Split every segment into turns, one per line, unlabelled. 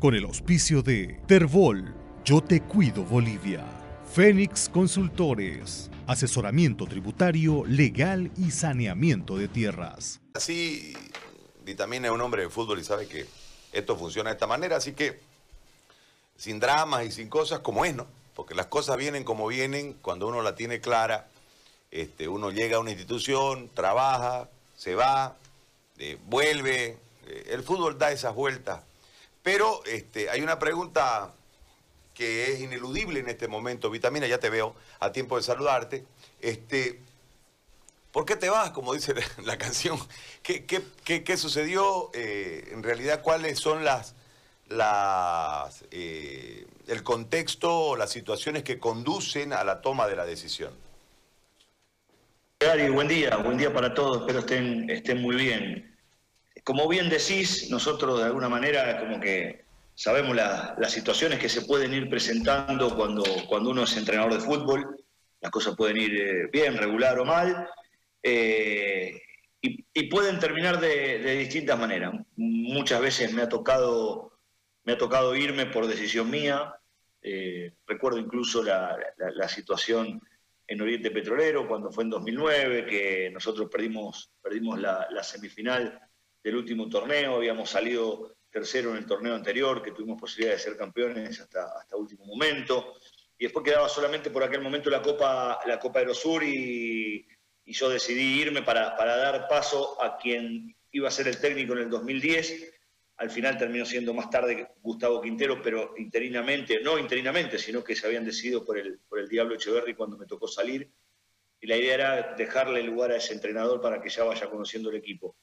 con el auspicio de Terbol, Yo Te Cuido Bolivia, Fénix Consultores, asesoramiento tributario, legal y saneamiento de tierras.
Así, Vitamina es un hombre de fútbol y sabe que esto funciona de esta manera, así que sin dramas y sin cosas como es, ¿no? Porque las cosas vienen como vienen, cuando uno la tiene clara, este, uno llega a una institución, trabaja, se va, eh, vuelve, eh, el fútbol da esas vueltas pero este, hay una pregunta que es ineludible en este momento. Vitamina, ya te veo a tiempo de saludarte. Este, ¿Por qué te vas? Como dice la, canción. ¿Qué, qué, sucedió? Eh, en realidad, ¿cuáles son las, las eh, el contexto o las situaciones que conducen a la toma de la decisión?
Gary, buen día, buen día para todos, espero estén, estén muy bien como bien decís, nosotros de alguna manera como que sabemos las situaciones que se pueden ir presentando cuando, cuando uno es entrenador de fútbol. Las cosas pueden ir eh, bien, regular o mal. Eh, y, pueden terminar de, distintas maneras. Muchas veces me ha tocado, me ha tocado irme por decisión mía. Eh, recuerdo incluso la, situación en Oriente Petrolero, cuando fue en 2009, que nosotros perdimos, perdimos la, la semifinal del último torneo, habíamos salido tercero en el torneo anterior, que tuvimos posibilidad de ser campeones hasta, hasta último momento, y después quedaba solamente por aquel momento la Copa, la Copa Aerosur y, y yo decidí irme para, para dar paso a quien iba a ser el técnico en el 2010. Al final terminó siendo más tarde Gustavo Quintero, pero interinamente, no interinamente, sino que se habían decidido por el, por el Diablo Echeverri cuando me tocó salir. Y la idea era dejarle lugar a ese entrenador para que ya vaya conociendo el equipo.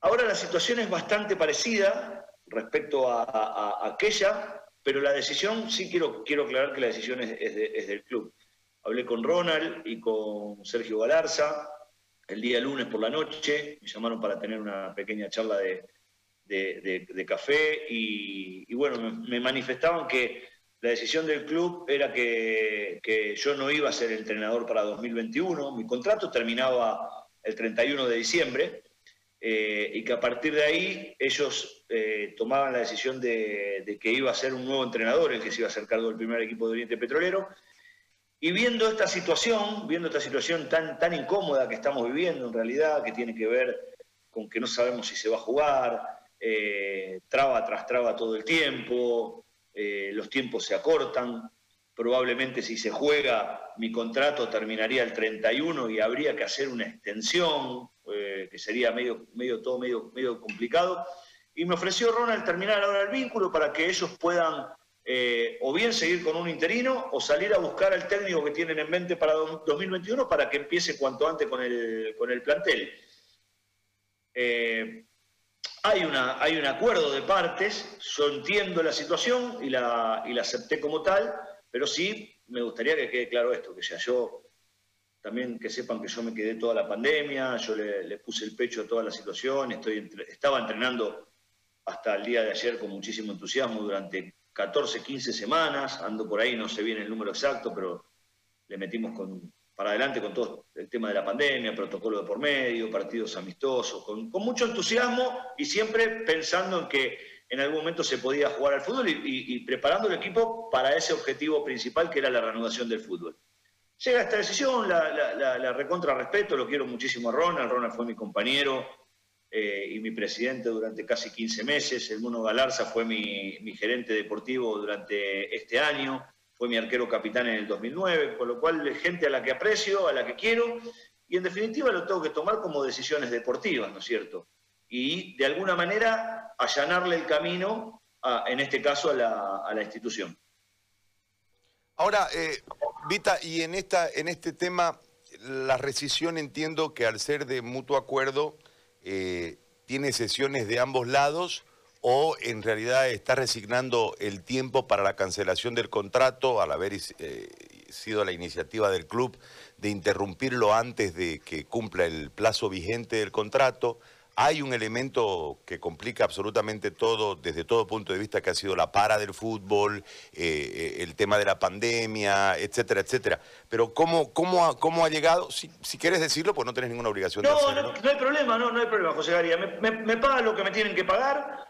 Ahora la situación es bastante parecida respecto a, aquella, pero la decisión, sí quiero, quiero aclarar que la decisión es, del club. Hablé con Ronald y con Sergio Galarza el día lunes por la noche, me llamaron para tener una pequeña charla de, café y, bueno, me, manifestaban que la decisión del club era que, que yo no iba a ser entrenador para 2021, mi contrato terminaba el 31 de diciembre, eh, y que a partir de ahí ellos eh, tomaban la decisión de, que iba a ser un nuevo entrenador el que se iba a hacer cargo del primer equipo de Oriente Petrolero. Y viendo esta situación, viendo esta situación tan, tan incómoda que estamos viviendo en realidad, que tiene que ver con que no sabemos si se va a jugar, eh, traba tras traba todo el tiempo, los tiempos se acortan, probablemente si se juega mi contrato terminaría el 31 y habría que hacer una extensión, que sería medio, medio, todo medio, medio complicado. Y me ofreció Ronald terminar ahora el vínculo para que ellos puedan eh, o bien seguir con un interino o salir a buscar al técnico que tienen en mente para 2021 para que empiece cuanto antes con el, con el plantel. Eh, hay, una, hay un acuerdo de partes, yo entiendo la situación y la, y la acepté como tal, pero sí me gustaría que quede claro esto, que sea yo también que sepan que yo me quedé toda la pandemia, yo le, puse el pecho a toda la situación, estoy estaba entrenando hasta el día de ayer con muchísimo entusiasmo durante 14, 15 semanas, ando por ahí, no sé bien el número exacto, pero le metimos con, para adelante con todo el tema de la pandemia, protocolo de por medio, partidos amistosos, con, mucho entusiasmo y siempre pensando en que en algún momento se podía jugar al fútbol y preparando el equipo para ese objetivo principal que era la reanudación del fútbol. Llega esta decisión, la, recontra respeto, lo quiero muchísimo a Ronald, Ronald fue mi compañero eh, y mi presidente durante casi 15 meses, el Mono Galarza fue mi, gerente deportivo durante este año, fue mi arquero capitán en el 2009, con lo cual gente a la que aprecio, a la que quiero, y en definitiva lo tengo que tomar como decisiones deportivas, ¿no es cierto? Y de alguna manera allanarle el camino, en este caso, a la institución.
Ahora, eh, Vita, y en, esta, en este tema, la rescisión entiendo que al ser de mutuo acuerdo, eh, tiene sesiones de ambos lados o en realidad está resignando el tiempo para la cancelación del contrato al haber eh, sido la iniciativa del club de interrumpirlo antes de que cumpla el plazo vigente del contrato. Hay un elemento que complica absolutamente todo desde todo punto de vista que ha sido la para del fútbol, eh, eh, el tema de la pandemia, etcétera, etcétera. Pero ¿cómo, cómo, ha, cómo ha llegado? Si, si quieres decirlo, pues no tenés ninguna obligación
no,
de
hacerlo. No, no hay problema, no, no hay problema, José Garía. Me, me, pagan lo que me tienen que pagar.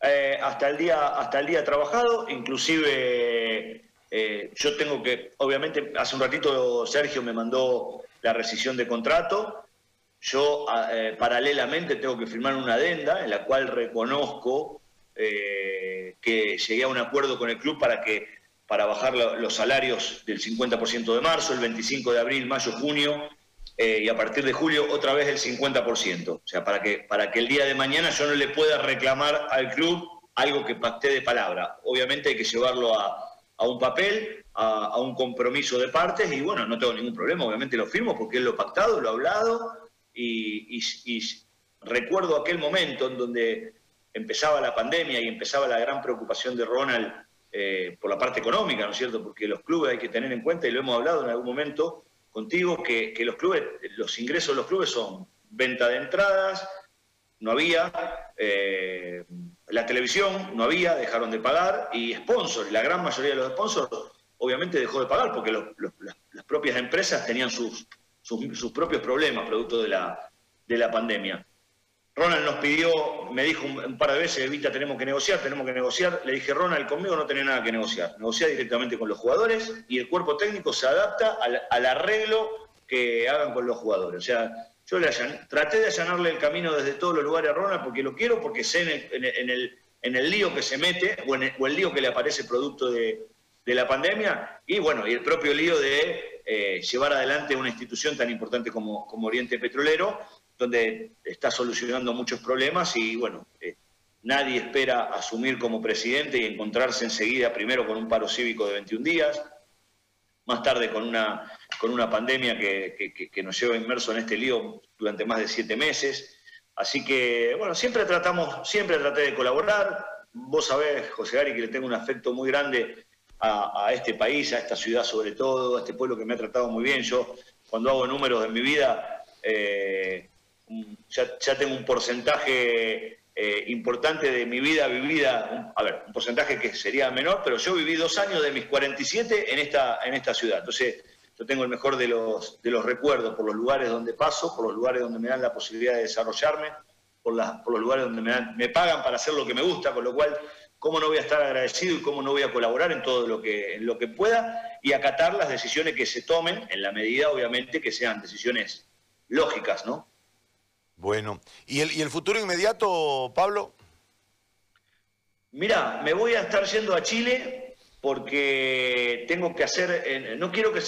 eh, hasta, el día, hasta el día trabajado, inclusive eh, yo tengo que, obviamente, hace un ratito Sergio me mandó la rescisión de contrato, yo eh, paralelamente tengo que firmar una adenda en la cual reconozco que llegué a un acuerdo con el club para que para bajar los salarios del 50% de marzo, el 25 de abril, mayo, junio, eh, y a partir de julio otra vez el 50%. O sea, para que, para que el día de mañana yo no le pueda reclamar al club algo que pacté de palabra. Obviamente hay que llevarlo a, un papel, a, un compromiso de partes y bueno, no tengo ningún problema, obviamente lo firmo porque es lo pactado, lo hablado y, recuerdo aquel momento en donde empezaba la pandemia y empezaba la gran preocupación de Ronald eh, por la parte económica, ¿no es cierto? Porque los clubes hay que tener en cuenta, y lo hemos hablado en algún momento, contigo que, los clubes, los ingresos de los clubes son venta de entradas, no había, eh, la televisión no había, dejaron de pagar, y sponsors, la gran mayoría de los sponsors obviamente dejó de pagar porque las, propias empresas tenían sus, sus, propios problemas producto de la, de la pandemia. Ronald nos pidió, me dijo un, par de veces, Evita, tenemos que negociar, tenemos que negociar. Le dije, Ronald, conmigo no tenés nada que negociar. Negocia directamente con los jugadores y el cuerpo técnico se adapta al, arreglo que hagan con los jugadores. O sea, yo le traté de allanarle el camino desde todos los lugares a Ronald porque lo quiero, porque sé en el, en el, lío que se mete o, el, lío que le aparece producto de, la pandemia y bueno, y el propio lío de eh, llevar adelante una institución tan importante como, como Oriente Petrolero donde está solucionando muchos problemas y bueno, eh, nadie espera asumir como presidente y encontrarse enseguida primero con un paro cívico de 21 días, más tarde con una, con una pandemia que, que, nos lleva inmerso en este lío durante más de siete meses. Así que, bueno, siempre tratamos, siempre traté de colaborar. Vos sabés, José Gary, que le tengo un afecto muy grande a, este país, a esta ciudad sobre todo, a este pueblo que me ha tratado muy bien. Yo, cuando hago números en mi vida, eh, ya, tengo un porcentaje eh, importante de mi vida vivida, a ver, un porcentaje que sería menor, pero yo viví dos años de mis 47 en esta, en esta ciudad. Entonces, yo tengo el mejor de los, de los recuerdos por los lugares donde paso, por los lugares donde me dan la posibilidad de desarrollarme, por, por los lugares donde me, me pagan para hacer lo que me gusta, con lo cual, ¿cómo no voy a estar agradecido y cómo no voy a colaborar en todo lo que, en lo que pueda y acatar las decisiones que se tomen, en la medida, obviamente, que sean decisiones lógicas, ¿no?
Bueno, ¿y el, ¿y el futuro inmediato, Pablo?
Mira, me voy a estar yendo a Chile porque tengo que hacer, no quiero que,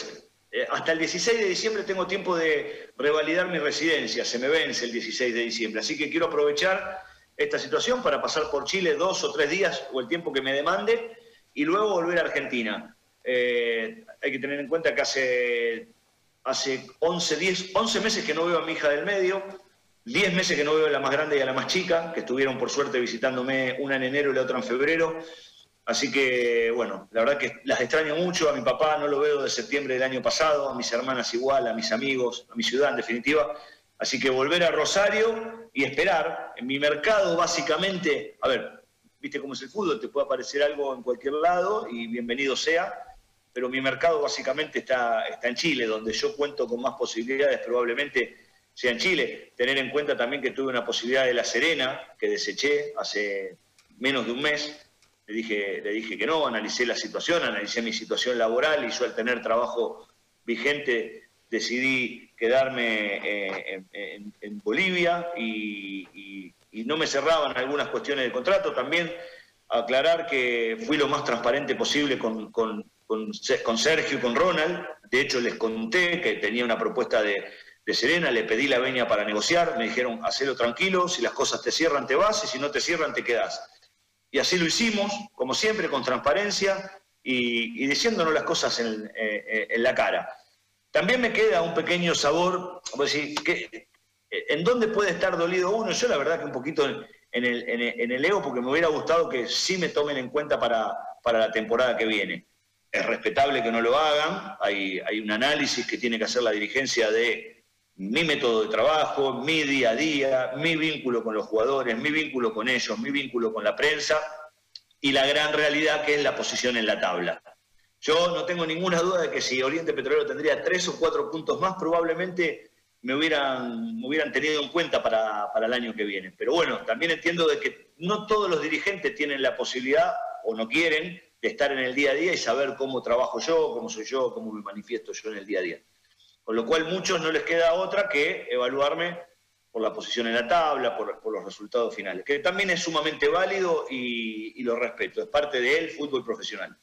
eh, hasta el 16 de diciembre tengo tiempo de revalidar mi residencia, se me vence el 16 de diciembre, así que quiero aprovechar esta situación para pasar por Chile dos o tres días o el tiempo que me demande y luego volver a Argentina. Eh, hay que tener en cuenta que hace, hace 11, 10, 11 meses que no veo a mi hija del medio, Diez meses que no veo a la más grande y a la más chica, que estuvieron por suerte visitándome una en enero y la otra en febrero. Así que, bueno, la verdad que las extraño mucho. A mi papá no lo veo de septiembre del año pasado, a mis hermanas igual, a mis amigos, a mi ciudad en definitiva. Así que volver a Rosario y esperar. En mi mercado, básicamente, a ver, viste cómo es el fútbol, te puede aparecer algo en cualquier lado y bienvenido sea. Pero mi mercado básicamente está, está en Chile, donde yo cuento con más posibilidades probablemente sea en Chile. Tener en cuenta también que tuve una posibilidad de La Serena, que deseché hace menos de un mes. Le dije, le dije que no, analicé la situación, analicé mi situación laboral y yo al tener trabajo vigente decidí quedarme eh, en, Bolivia y, no me cerraban algunas cuestiones de contrato. También aclarar que fui lo más transparente posible con, Sergio y con Ronald. De hecho, les conté que tenía una propuesta de, Serena, le pedí la veña para negociar, me dijeron, hacelo tranquilo, si las cosas te cierran te vas y si no te cierran te quedas. Y así lo hicimos, como siempre, con transparencia y, diciéndonos las cosas eh, eh, en, la cara. También me queda un pequeño sabor, decir, que, ¿en dónde puede estar dolido uno? Yo la verdad que un poquito en, el, en, el, ego, porque me hubiera gustado que sí me tomen en cuenta para, para la temporada que viene. Es respetable que no lo hagan, hay, hay un análisis que tiene que hacer la dirigencia de mi método de trabajo, mi día a día, mi vínculo con los jugadores, mi vínculo con ellos, mi vínculo con la prensa y la gran realidad que es la posición en la tabla. Yo no tengo ninguna duda de que si Oriente Petrolero tendría tres o cuatro puntos más, probablemente me hubieran, hubieran tenido en cuenta para, el año que viene. Pero bueno, también entiendo de que no todos los dirigentes tienen la posibilidad o no quieren de estar en el día a día y saber cómo trabajo yo, cómo soy yo, cómo me manifiesto yo en el día a día. Con lo cual muchos no les queda otra que evaluarme por la posición en la tabla, por, los resultados finales, que también es sumamente válido y, lo respeto, es parte del fútbol profesional.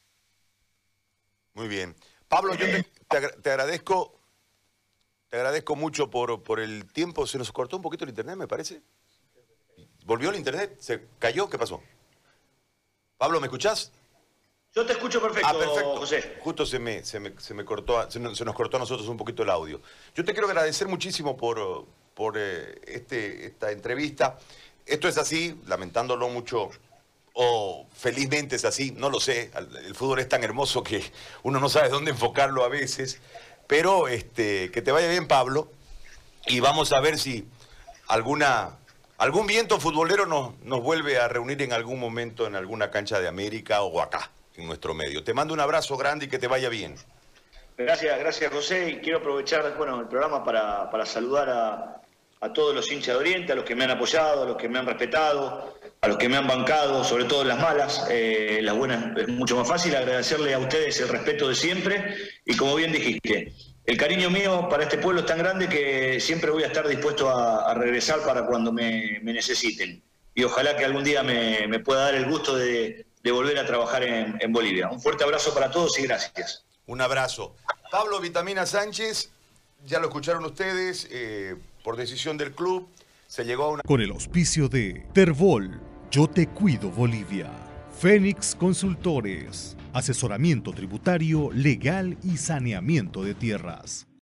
Muy bien. Pablo, yo te, agradezco, te agradezco mucho por, por el tiempo. Se nos cortó un poquito el internet, me parece. ¿Volvió el internet? ¿Se cayó? ¿Qué pasó? Pablo, ¿me escuchás?
Yo te escucho perfecto, ah, perfecto. José.
Justo se me, se me, cortó, se nos, cortó a nosotros un poquito el audio. Yo te quiero agradecer muchísimo por, por eh, este, esta entrevista. Esto es así, lamentándolo mucho, o felizmente es así, no lo sé. El fútbol es tan hermoso que uno no sabe dónde enfocarlo a veces. Pero este, que te vaya bien, Pablo. Y vamos a ver si alguna algún viento futbolero nos, nos vuelve a reunir en algún momento en alguna cancha de América o acá en nuestro medio. Te mando un abrazo grande y que te vaya bien.
Gracias, gracias José. Y quiero aprovechar bueno, el programa para, saludar a, todos los hinchas de Oriente, a los que me han apoyado, a los que me han respetado, a los que me han bancado, sobre todo las malas. Eh, las buenas es mucho más fácil. Agradecerle a ustedes el respeto de siempre. Y como bien dijiste, el cariño mío para este pueblo es tan grande que siempre voy a estar dispuesto a, regresar para cuando me, necesiten. Y ojalá que algún día me pueda dar el gusto de, de volver a trabajar en, Bolivia. Un fuerte abrazo para todos y gracias.
Un abrazo. Pablo Vitamina Sánchez, ya lo escucharon ustedes, eh, por decisión del club, se llegó a una...
Con el auspicio de Terbol, Yo Te Cuido Bolivia, Fénix Consultores, asesoramiento tributario, legal y saneamiento de tierras.